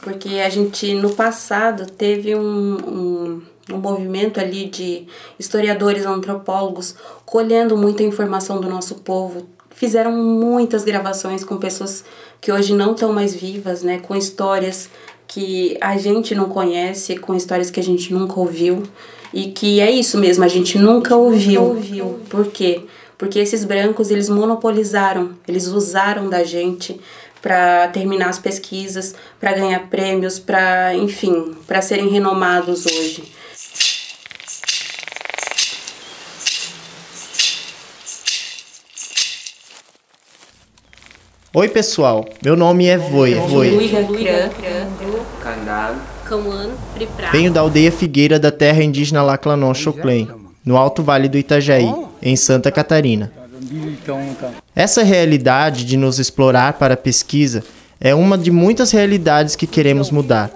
Porque a gente, no passado, teve um, um, um movimento ali de historiadores, antropólogos, colhendo muita informação do nosso povo, fizeram muitas gravações com pessoas que hoje não estão mais vivas, né, com histórias que a gente não conhece, com histórias que a gente nunca ouviu e que é isso mesmo, a gente nunca ouviu. ouviu. Por quê? Porque esses brancos, eles monopolizaram, eles usaram da gente para terminar as pesquisas, para ganhar prêmios, para, enfim, para serem renomados hoje. Oi pessoal, meu nome é Voi. Voi. Venho da aldeia Figueira da terra indígena Laclanon Choclen, no Alto Vale do Itajaí, em Santa Catarina. Essa realidade de nos explorar para a pesquisa é uma de muitas realidades que queremos mudar.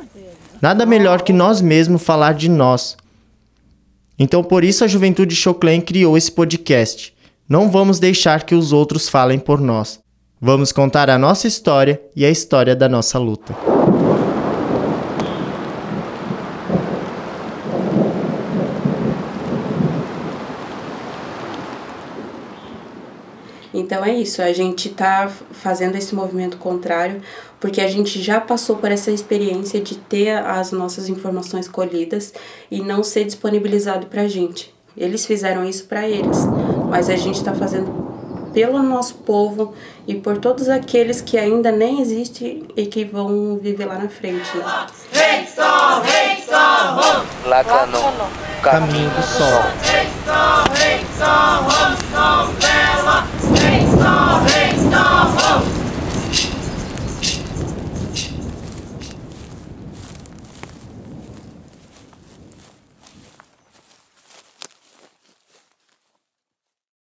Nada melhor que nós mesmos falar de nós. Então, por isso a Juventude Choclen criou esse podcast. Não vamos deixar que os outros falem por nós. Vamos contar a nossa história e a história da nossa luta. Então é isso, a gente está fazendo esse movimento contrário porque a gente já passou por essa experiência de ter as nossas informações colhidas e não ser disponibilizado para a gente. Eles fizeram isso para eles, mas a gente está fazendo pelo nosso povo e por todos aqueles que ainda nem existem e que vão viver lá na frente. Né? Caminho do Sol.